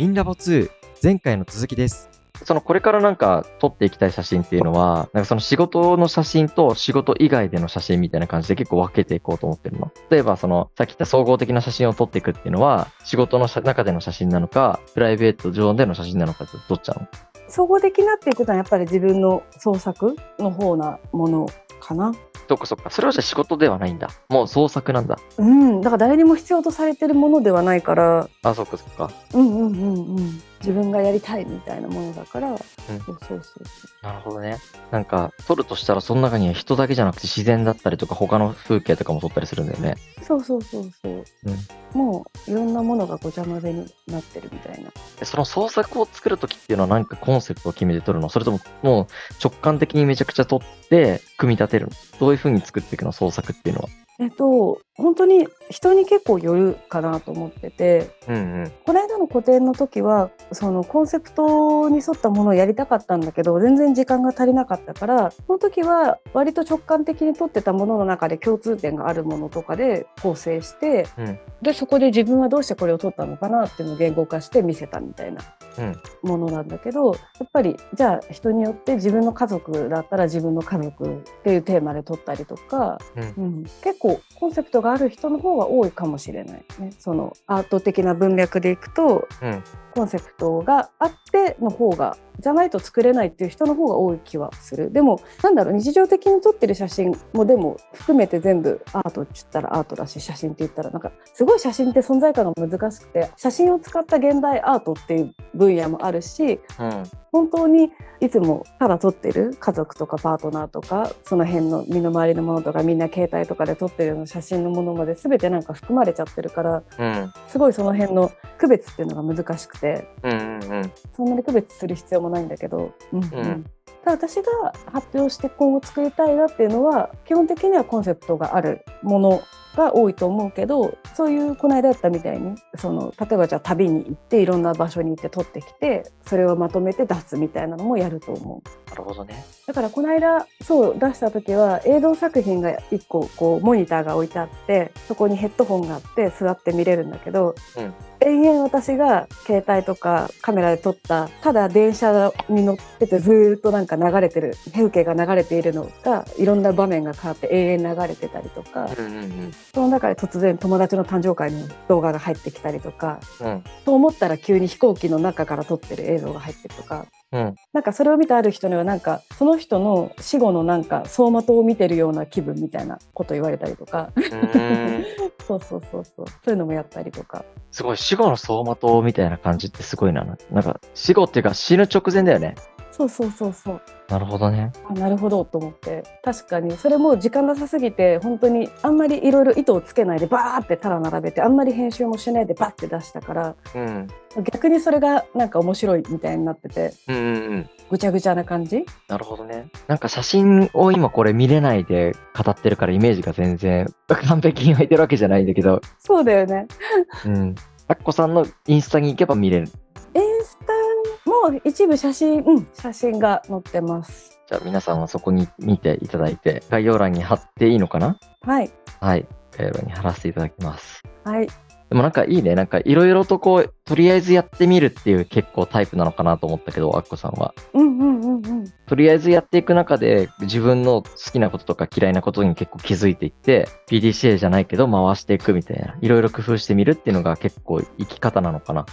インラボ2前回の続きです。そのこれからなんか撮っていきたい写真っていうのは、なんかその仕事の写真と仕事以外での写真みたいな感じで結構分けていこうと思ってるの。例えばそのさっき言った総合的な写真を撮っていくっていうのは、仕事の中での写真なのか、プライベート上での写真なのかってどっちなの？総合的なっていくのはやっぱり自分の創作の方なものかな。そっかそっか。それはじゃあ仕事ではないんだ。もう創作なんだ。うん、だから誰にも必要とされてるものではないから、あ、そっかそっか。うんうんうんうん、自分がやりたいみたいなものだから、そうそうそうなるほどね。なんか、撮るとしたらその中には人だけじゃなくて自然だったりとか他の風景とかも撮ったりするんだよね。そうそうそうそう、もういろんなものがごちゃ混ぜになってるみたいな。でその創作を作るときっていうのは何かコンセプトを決めて撮るの？それとももう直感的にめちゃくちゃ撮って組み立てるの？どういう風に作っていくの？創作っていうのは。えっと本当に人に結構よるかなと思っててうんうん。この間の個展の時はそのコンセプトに沿ったものをやりたかったんだけど全然時間が足りなかったからその時は割と直感的に撮ってたものの中で共通点があるものとかで構成して、うんでそこで自分はどうしてこれを撮ったのかなっていうのを言語化して見せたみたいなうんものなんだけどやっぱりじゃあ人によって自分の家族だったら自分の家族っていうテーマで撮ったりとか、うん。うん。結構コンセプトがある人の方が多いかもしれないね。そのアート的な文脈でいくとうん。コンセプトがあっての方がじゃないと作れないっていう人の方が多い気はするでもなんだろう日常的に撮ってる写真もでも含めて全部アートって言ったらアートだし写真って言ったらなんかすごい写真って存在感が難しくて写真を使った現代アートっていう分野もあるしうん。本当にいつもただ撮ってる家族とかパートナーとかその辺の身の回りのものとかみんな携帯とかで撮ってるような写真のものまで全てなんか含まれちゃってるからうん。すごいその辺の区別っていうのが難しくてうん。うん。そんなに区別する必要もないんだけど、うんうんうんただ私が発表して今後作りたいなっていうのは基本的にはコンセプトがあるものが多いと思うけどそういうこの間やったみたいにその例えばじゃあ旅に行っていろんな場所に行って撮ってきてそれをまとめて出すみたいなのもやると思う。なるほどね。だからこの間そう出した時は映像作品が1個こうモニターが置いてあってそこにヘッドホンがあって座って見れるんだけど、うん延々私が携帯とかカメラで撮ったただ電車に乗っててずーっとなんか流れてる風景が流れているのがいろんな場面が変わって永遠流れてたりとかうん。うん。その中で突然友達の誕生会の動画が入ってきたりとかうん。と思ったら急に飛行機の中から撮ってる映像が入ってるとかうん。なんかそれを見たある人にはなんかその人の死後のなんか走馬灯を見てるような気分みたいなこと言われたりとかうん。そうそうそうそうそういうのもやったりとかすごい、死後の走馬灯みたいな感じってすごいな。なんか、死後っていうか死ぬ直前だよね。そうそうそうそうなるほどね。あなるほどと思って確かにそれも時間なさすぎて本当にあんまりいろいろ糸をつけないでバーってただ並べてあんまり編集もしないでバッて出したからうん。逆にそれがなんか面白いみたいになっててうんうんうん。ぐちゃぐちゃな感じ？なるほどね。なんか写真を今これ見れないで語ってるからイメージが全然完璧に湧いてるわけじゃないんだけど、そうだよねうん。あっこさんのインスタに行けば見れる。インスタも一部写真うん写真が載ってますじゃあ皆さんはそこに見ていただいて、概要欄に貼っていいのかな？はいはい。概要欄に貼らせていただきます。はいでもなんかいいね。なんかいろいろとこう、とりあえずやってみるっていう結構タイプなのかなと思ったけど、あっこさんは。うんうんうんうんとりあえずやっていく中で自分の好きなこととか嫌いなことに結構気づいていって、PDCA じゃないけど回していくみたいな、いろいろ工夫してみるっていうのが結構生き方なのかな。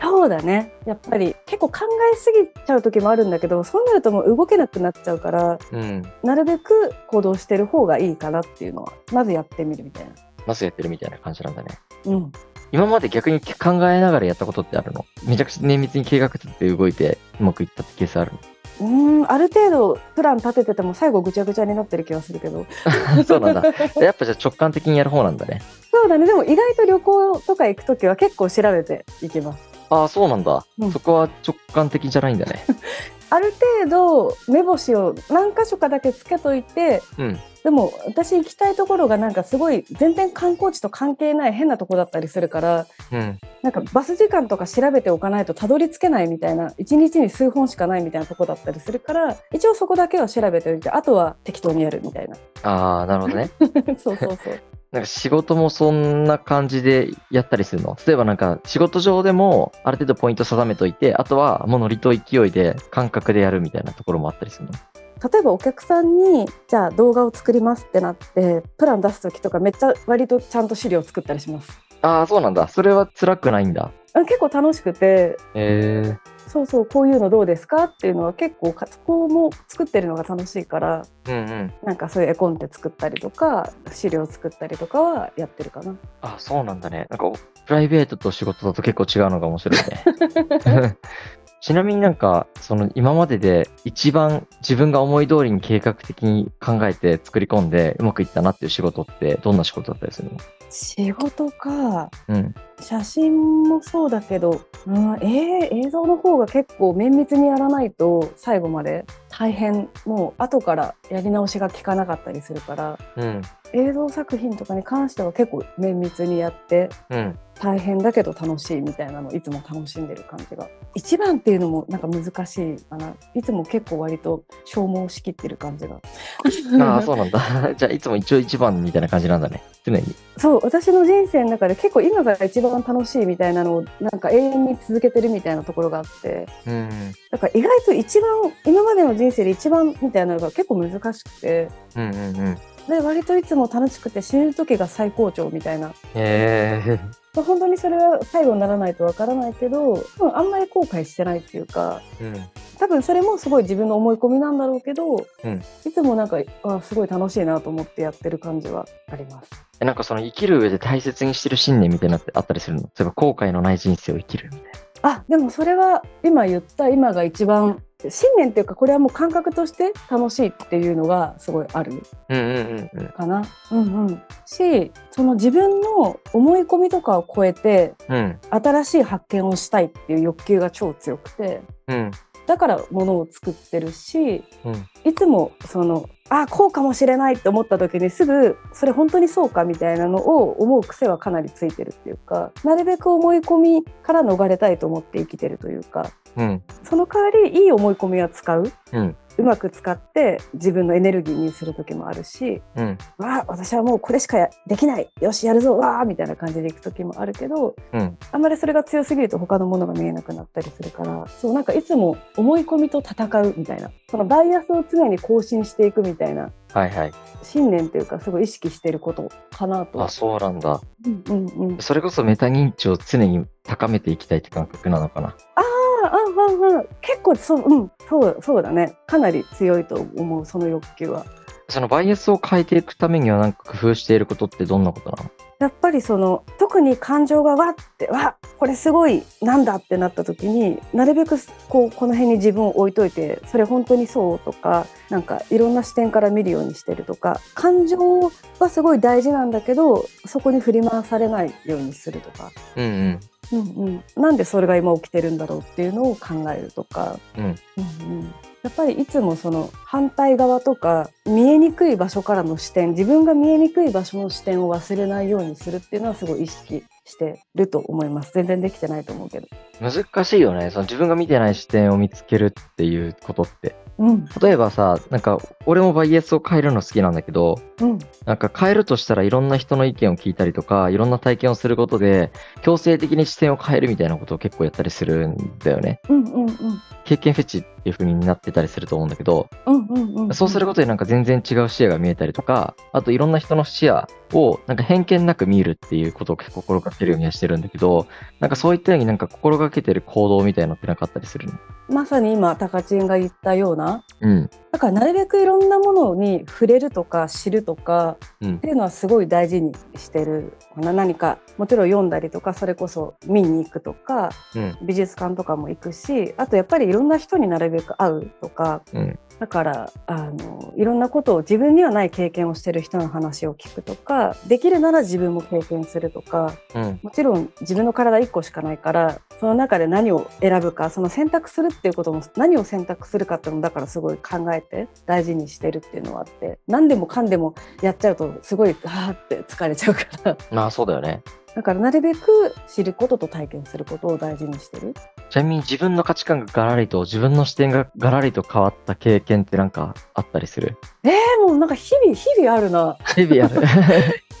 そうだねやっぱり結構考えすぎちゃう時もあるんだけどそうなるともう動けなくなっちゃうからうん。なるべく行動してる方がいいかなっていうのはまずやってみるみたいな。まずやってるみたいな感じなんだね。うん、今まで逆に考えながらやったことってあるの？めちゃくちゃ綿密に計画立てて動いてうまくいったってケースあるうーんある程度プラン立ててても最後ぐちゃぐちゃになってる気がするけどの そうなんだ。やっぱじゃあ直感的にやる方なんだね。そうだねでも意外と旅行とか行く時は結構調べていきますああ、そうなんだ、うんそこは直感的じゃないんだね。ある程度目星を何箇所かだけつけといてうん。でも私行きたいところがなんかすごい全然観光地と関係ない変なとこだったりするからうん。なんかバス時間とか調べておかないとたどり着けないみたいな1日に数本しかないみたいなとこだったりするから一応そこだけは調べておいてあとは適当にやるみたいなああ、なるほどね。そうそうそうなんか仕事もそんな感じでやったりするの？例えばなんか仕事上でもある程度ポイント定めといて、あとはもうノリと勢いで感覚でやるみたいなところもあったりするの？例えばお客さんにじゃあ動画を作りますってなってプラン出す時とかめっちゃ割とちゃんと資料作ったりします。ああ、そうなんだ。それは辛くないんだ。あ結構楽しくて。へえそうそうこういうのどうですか？っていうのは結構かそこも作ってるのが楽しいからうんうん。なんかそういう絵コンテ作ったりとか資料作ったりとかはやってるかな。あ、そうなんだね。なんか、プライベートと仕事だと結構違うのが面白いね。ちなみになんか、その今までで一番自分が思い通りに計画的に考えて作り込んでうまくいったなっていう仕事ってどんな仕事だったりするの？仕事かうん。写真もそうだけど、うんえー映像の方が結構綿密にやらないと最後まで大変もう後からやり直しが効かなかったりするからうん。映像作品とかに関しては結構綿密にやってうん。大変だけど楽しいみたいなのをいつも楽しんでる感じが一番っていうのもなんか難しいかないつも結構割と消耗しきってる感じがああ、そうなんだ。じゃあ、いつも一応一番みたいな感じなんだね。常に。そう私の人生の中で結構今が一番楽しいみたいなのをなんか永遠に続けてるみたいなところがあってうん。だから意外と一番今までの人生で一番みたいなのが結構難しくてうんうんうん。で割といつも楽しくて死ぬ時が最高潮みたいなへえ。本当にそれは最後にならないとわからないけどあんまり後悔してないっていうかうん。多分それもすごい自分の思い込みなんだろうけど、うんいつもなんかあすごい楽しいなと思ってやってる感じはあります。えなんかその生きる上で大切にしてる信念みたいなのってあったりするの？例えば後悔のない人生を生きるみたいあでもそれは今言った今が一番信念っていうかこれはもう感覚として楽しいっていうのがすごいある。かな。うんうん、しその自分の思い込みとかを超えてうん。新しい発見をしたいっていう欲求が超強くてうん。だから物を作ってるしうん。いつもそのあこうかもしれないって思った時にすぐそれ本当にそうかみたいなのを思う癖はかなりついてるっていうかなるべく思い込みから逃れたいと思って生きてるというかうん。その代わりいい思い込みは使ううん。うまく使って自分のエネルギーにする時もあるしうん。わあ私はもうこれしかやできないよしやるぞわあみたいな感じでいく時もあるけどうん。あんまりそれが強すぎると他のものが見えなくなったりするからそうなんかいつも思い込みと戦うみたいなそのバイアスを常に更新していくみたいなはいはい。信念というかすごい意識してることかなとあ、。そうなんだ。うんうんうん、それこそメタ認知を常に高めていきたいって感覚なのかな。ああああ結構そううんそうそうだねかなり強いと思うその欲求は。そのバイアスを変えていくためにはなんか工夫していることってどんなことなの？やっぱりその特に感情がわってわこれすごいなんだってなった時になるべくこうこの辺に自分を置いといてそれ本当にそうとかなんかいろんな視点から見るようにしてるとか感情はすごい大事なんだけどそこに振り回されないようにするとか、うんうん。うんうん、なんでそれが今起きてるんだろうっていうのを考えるとか、うんうんうんやっぱりいつもその反対側とか見えにくい場所からの視点自分が見えにくい場所の視点を忘れないようにするっていうのはすごい意識してると思います全然できてないと思うけど。難しいよね。その自分が見てない視点を見つけるっていうことって。うん。例えばさ、なんか俺もバイアスを変えるの好きなんだけど、うん。なんか変えるとしたらいろんな人の意見を聞いたりとか、いろんな体験をすることで、強制的に視点を変えるみたいなことを結構やったりするんだよね。うんうんうん。経験フェチっていう風になってたりすると思うんだけど、うんうんうんそうすることでなんか全然違う視野が見えたりとか、あといろんな人の視野をなんか偏見なく見るっていうことを心がけるようにはしてるんだけど、なんかそういったようになんか心がけてる行動みたいなのってなかったりするの？まさに今タカチンが言ったようなうん。だからなるべくいろんなものに触れるとか知るとかうんっていうのはすごい大事にしてるな何かもちろん読んだりとかそれこそ見に行くとかうん。美術館とかも行くしあとやっぱりいろんな人になるべく会うとかうん。だからあのいろんなことを自分にはない経験をしてる人の話を聞くとかできるなら自分も経験するとかうん。もちろん自分の体1個しかないからその中で何を選ぶかその選択するっていうことも何を選択するかっていうのもだからすごい考えて大事にしてるっていうのはあって何でもかんでもやっちゃうとすごいあーって疲れちゃうからまあそうだよね。だからなるべく知ることと体験することを大事にしてる。ちなみに自分の価値観がガラリと、自分の視点がガラリと変わった経験ってなんかあったりする？えー、もうなんか日々日々あるな日々ある。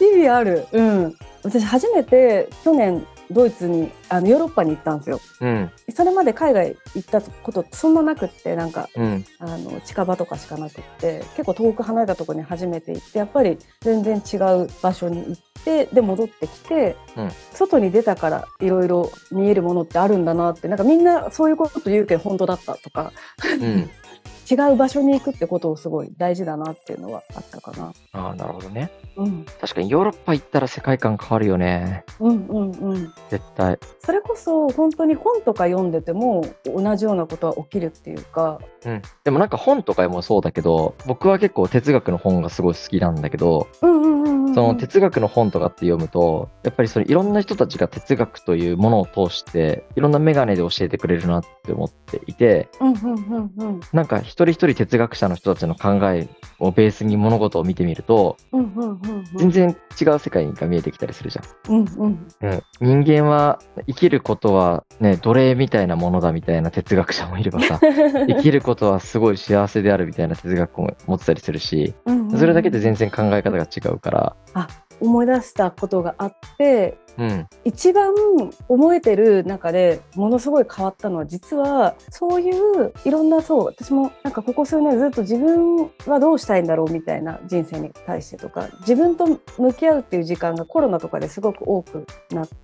意味ある。うん。私初めて去年ドイツにあのヨーロッパに行ったんですよ。うん。それまで海外行ったことそんななくってなんかうん。あの近場とかしかなくって結構遠く離れたところに初めて行ってやっぱり全然違う場所に行ってで戻ってきて、うん外に出たからいろいろ見えるものってあるんだなってなんかみんなそういうこと言うけど本当だったとかうん。違う場所に行くってことをすごい大事だなっていうのはあったかな。ああ、なるほどね。うん、確かにヨーロッパ行ったら世界観変わるよね。うんうんうん絶対。それこそ本当に本とか読んでても同じようなことは起きるっていうか、うん。でもなんか本とかもそうだけど、僕は結構哲学の本がすごい好きなんだけど、うんうんうんうん、その哲学の本とかって読むと、やっぱりそのいろんな人たちが哲学というものを通して、いろんなメガネで教えてくれるなって思っていて、うんうんうんうんなんか一人一人哲学者の人たちの考えをベースに物事を見てみると、うんうんうん全然違う世界が見えてきたりするじゃん。うんうん。うん、人間は生きることはね奴隷みたいなものだみたいな哲学者もいればさ 生きることはすごい幸せであるみたいな哲学も持ってたりするしうんうんそれだけで全然考え方が違うから、思い出したことがあってうん、一番思えてる中でものすごい変わったのは実はそういういろんなそう私もなんかここ数年ずっと自分はどうしたいんだろうみたいな人生に対してとか自分と向き合うっていう時間がコロナとかですごく多くなって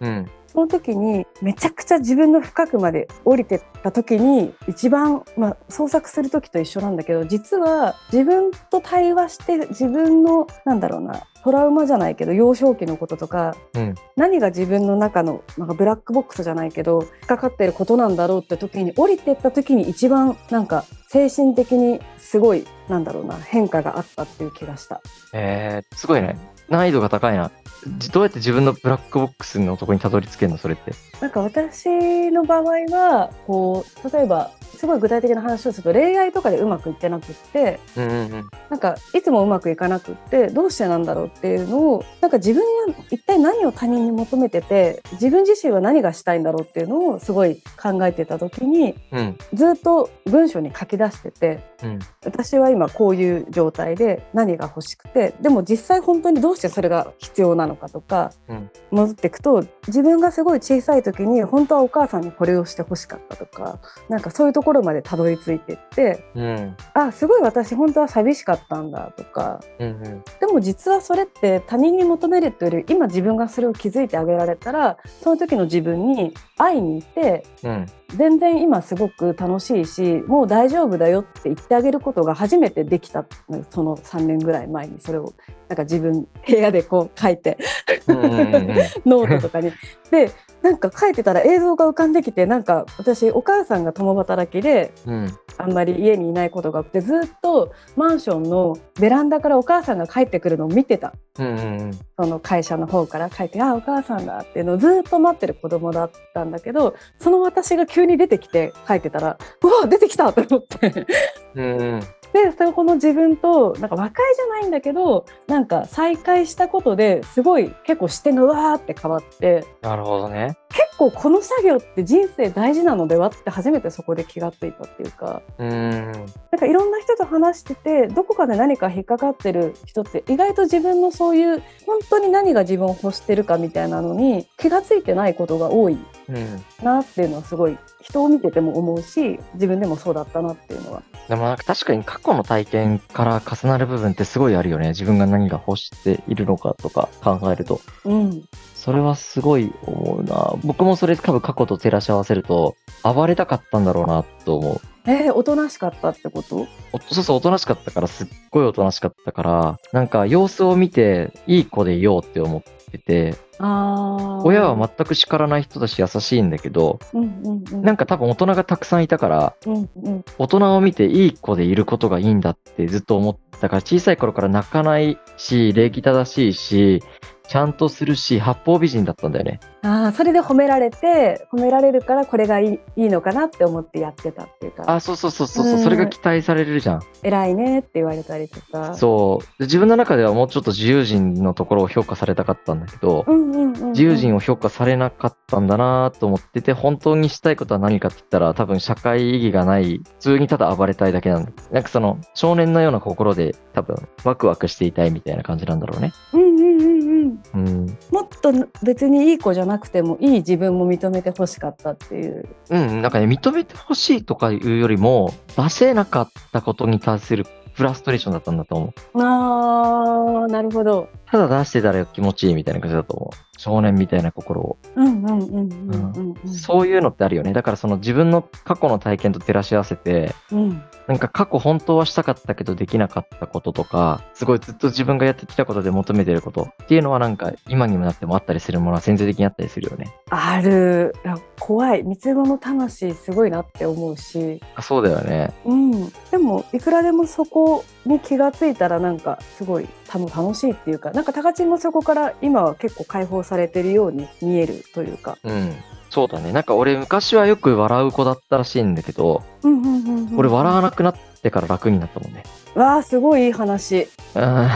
うん、その時にめちゃくちゃ自分の深くまで降りてった時に一番、まあ、創作する時と一緒なんだけど実は自分と対話して自分のなんだろうなトラウマじゃないけど幼少期のこととかうん、何が自分の中のなんかブラックボックスじゃないけど引っかかってることなんだろうって時に降りてった時に一番なんか精神的にすごいなんだろうな変化があったっていう気がした。えー、すごいね。難易度が高いな。じどうやって自分のブラックボックスのとこにたどり着けるのそれって？なんか私の場合はこう例えばすごい具体的な話をすると恋愛とかでうまくいってなくってうんうんうん。なんかいつもうまくいかなくってどうしてなんだろうっていうのをなんか自分は一体何を他人に求めてて自分自身は何がしたいんだろうっていうのをすごい考えてた時にうん。ずっと文章に書き出しててうん。私は今こういう状態で何が欲しくてでも実際本当にどうしてそれが必要なのかとか、うん。戻っていくと自分がすごい小さい時に本当はお母さんにこれをして欲しかったとかなんかそういうところまでたどり着いてってうん。あすごい私本当は寂しかったんだとか。うんうん。でも実はそれって他人に求めるっていうより今自分がそれを気づいてあげられたらその時の自分に会いに行ってうん。全然今すごく楽しいしもう大丈夫だよって言ってあげることが初めてできたのその3年ぐらい前にそれを。なんか自分部屋でこう書いて。ノートとかに。でなんか書いてたら映像が浮かんできてなんか私お母さんが共働きでうんあんまり家にいないことが多くてずっとマンションのベランダからお母さんが帰ってくるのを見てた。うんうんその会社の方から帰って「あお母さんだ」っていうのをずっと待ってる子供だったんだけどその私が急に出てきて帰ってたら「うわ出てきた!」と思ってうんうんでそこの自分となんか和解じゃないんだけどなんか再会したことですごい結構視点がうわーって変わってなるほどね。結構この作業って人生大事なのではって初めてそこで気がついたっていうか。うん。なんかいろんな人と話しててどこかで何か引っかかってる人って意外と自分のそういう本当に何が自分を欲してるかみたいなのに気がついてないことが多いうん。なっていうのはすごい人を見てても思うし自分でもそうだったなっていうのは。でもなんか確かに過去の体験から重なる部分ってすごいあるよね。自分が何が欲しているのかとか考えると。うんそれはすごい思うな。僕もそれ多分過去と照らし合わせると、暴れたかったんだろうなと思う。えー、おとなしかったってこと？おそうそう、おとなしかったから、すっごいおとなしかったから、なんか様子を見て、いい子でいようって思ってて、親は全く叱らない人だし優しいんだけど、うんうんうん。なんか多分大人がたくさんいたから、うんうん。大人を見ていい子でいることがいいんだってずっと思ったから、小さい頃から泣かないし、礼儀正しいし、ちゃんとするし、八方美人だったんだよね。ああそれで褒められて褒められるからこれがいいいいのかなって思ってやってたっていうかあ、そうそうそうそうそそれが期待されるじゃん。偉いねって言われたりとかそう。で自分の中ではもうちょっと自由人のところを評価されたかったんだけど、うんうんうんうん、自由人を評価されなかったんだなと思ってて、本当にしたいことは何かって言ったら、多分社会意義がない、普通にただ暴れたいだけなんだ。なんかその、少年のような心で多分、ワクワクしていたいみたいな感じなんだろうね。うんうんうんうんうん。もっと別にいい子じゃなくてもいい自分も認めてほしかったっていううん、なんかね、認めてほしいとかいうよりも、出せなかったことに対するフラストレーションだったんだと思う。あーなるほどただ出してたら気持ちいいみたいな感じだと思う。少年みたいな心を。うんうんうんうんうんうんそういうのってあるよね。だからその自分の過去の体験と照らし合わせて、うんなんか過去本当はしたかったけどできなかったこととか、すごいずっと自分がやってきたことで求めてることっていうのはなんか今にもなってもあったりするものは潜在的にあったりするよね。ある怖い三つ子の魂すごいなって思うしあそうだよね。うん、でもいくらでもそこに気がついたらなんかすごい楽楽しいっていうかなんか高知もそこから今は結構解放されてるように見えるというか。うん。そうだね。なんか俺昔はよく笑う子だったらしいんだけど、うんうんうんうん俺笑わなくなってから楽になったもんね。わあすごいいい話。うん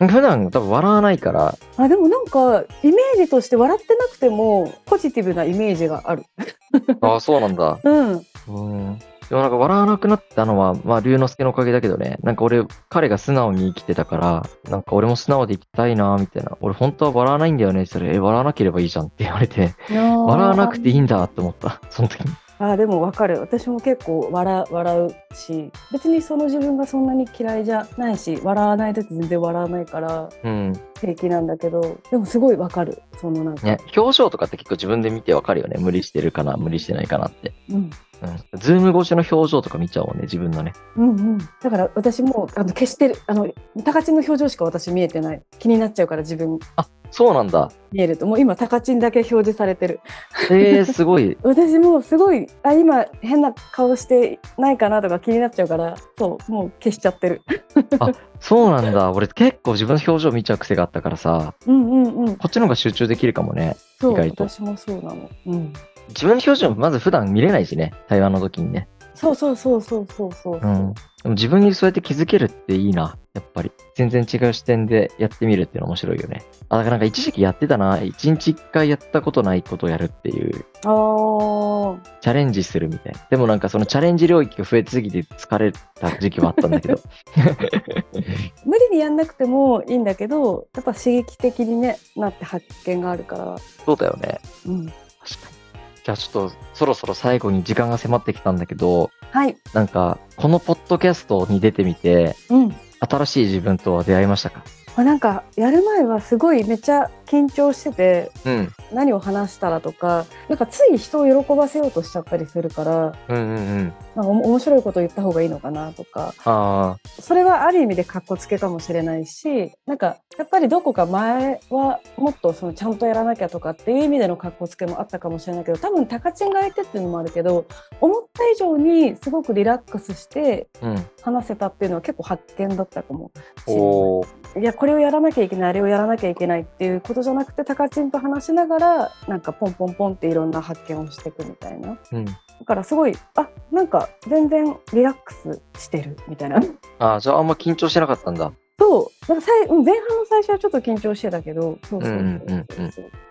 普段多分笑わないから、あでもなんかイメージとして笑ってなくてもポジティブなイメージがある。ああ、そうなんだ。うん。うん。でもなんか笑わなくなったのは、まあ、龍之介のおかげだけどね、なんか俺、彼が素直に生きてたから、なんか俺も素直で生きたいな、みたいな。俺本当は笑わないんだよね、それ。え、笑わなければいいじゃんって言われて、笑わなくていいんだって思った、その時に。あでもわかる私も結構笑笑うし別にその自分がそんなに嫌いじゃないし笑わない時全然笑わないからうん。平気なんだけどでもすごいわかるそのなんか、ね、表情とかって結構自分で見てわかるよね。無理してるかな、無理してないかなって。うん、うん。ズーム越しの表情とか見ちゃうもんね、自分のね。うんうんだから私もあの消してるあの高知の表情しか私見えてない気になっちゃうから自分そうなんだ。見えるともう今高知だけ表示されてるえー、すごい。私もうすごいあ今変な顔してないかなとか気になっちゃうからそうもう消しちゃってるそうなんだ。俺結構自分の表情見ちゃう癖があったからさ、うんうんうんこっちの方が集中できるかもね。そう意外と私もそうなのうん自分の表情まず普段見れないしね、対話の時にね。そうそうそうそうそうそうそう、うん。でも自分にそうやって気づけるっていいな、やっぱり。全然違う視点でやってみるっていうの面白いよね。あ、だからなんか一時期やってたな。一日一回やったことないことをやるっていう、チャレンジするみたいな。でもなんかそのチャレンジ領域が増えすぎて疲れた時期はあったんだけど。無理にやんなくてもいいんだけどやっぱ刺激的に、ね、なって発見があるから、そうだよね。うん、確かに。じゃあちょっとそろそろ最後に時間が迫ってきたんだけど、はい、なんかこのポッドキャストに出てみて、うん新しい自分とは出会いましたか？まあ、なんかやる前はすごいめっちゃ緊張しててうん。何を話したらとかなんかつい人を喜ばせようとしちゃったりするからうんうんうん。なんか面白いこと言った方がいいのかなとかあそれはある意味でかっこつけかもしれないしなんかやっぱりどこか前はもっとそのちゃんとやらなきゃとかっていう意味でのかっこつけもあったかもしれないけど多分高知が相手っていうのもあるけど思った以上にすごくリラックスして。話せたっていうのは結構発見だったかもしれない。おー。いやこれをやらなきゃいけないあれをやらなきゃいけないっていうことじゃなくて高知んと話しながらなんかポンポンポンっていろんな発見をしていくみたいなうん。だからすごいあなんか全然リラックスしてるみたいな ああ、じゃああんま緊張してなかったんだ。そうなんかさいうん前半の最初はちょっと緊張してたけどそうそうそうそううんうんう。ん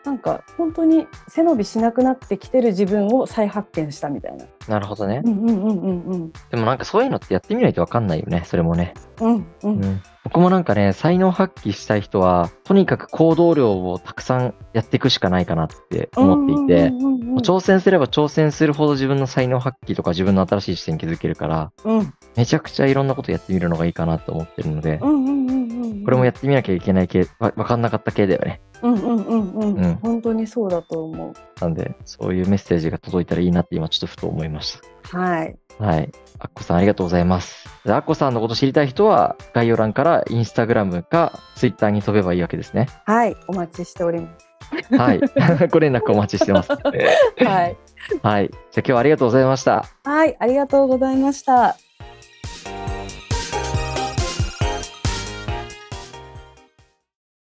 なんか本当に背伸びしなくなってきてる自分を再発見したみたいな。なるほどね。うんうんうんうんでもなんかそういうのってやってみないとわかんないよね、それもね。うんうん。ううん。ん。僕もなんかね、才能発揮したい人は、とにかく行動量をたくさんやっていくしかないかなって思っていて、うんうんうんうん挑戦すれば挑戦するほど自分の才能発揮とか自分の新しい視点に気づけるから、うんめちゃくちゃいろんなことやってみるのがいいかなと思ってるので、うんうんうんうんこれもやってみなきゃいけない系、わわかんなかった系だよね。うんうんうんうん、うん本当にそうだと思う。なんで、そういうメッセージが届いたらいいなって今ちょっとふと思いました。はい。はい。アッコさんありがとうございます。でアッコさんのこと知りたい人は、概要欄からインスタグラムかツイッターに飛べばいいわけですね。はい。お待ちしておりまはい。ご連絡お待ちしてます。す。はい。はい。じゃあ今日はありがとうございました。はい。ありがとうございました。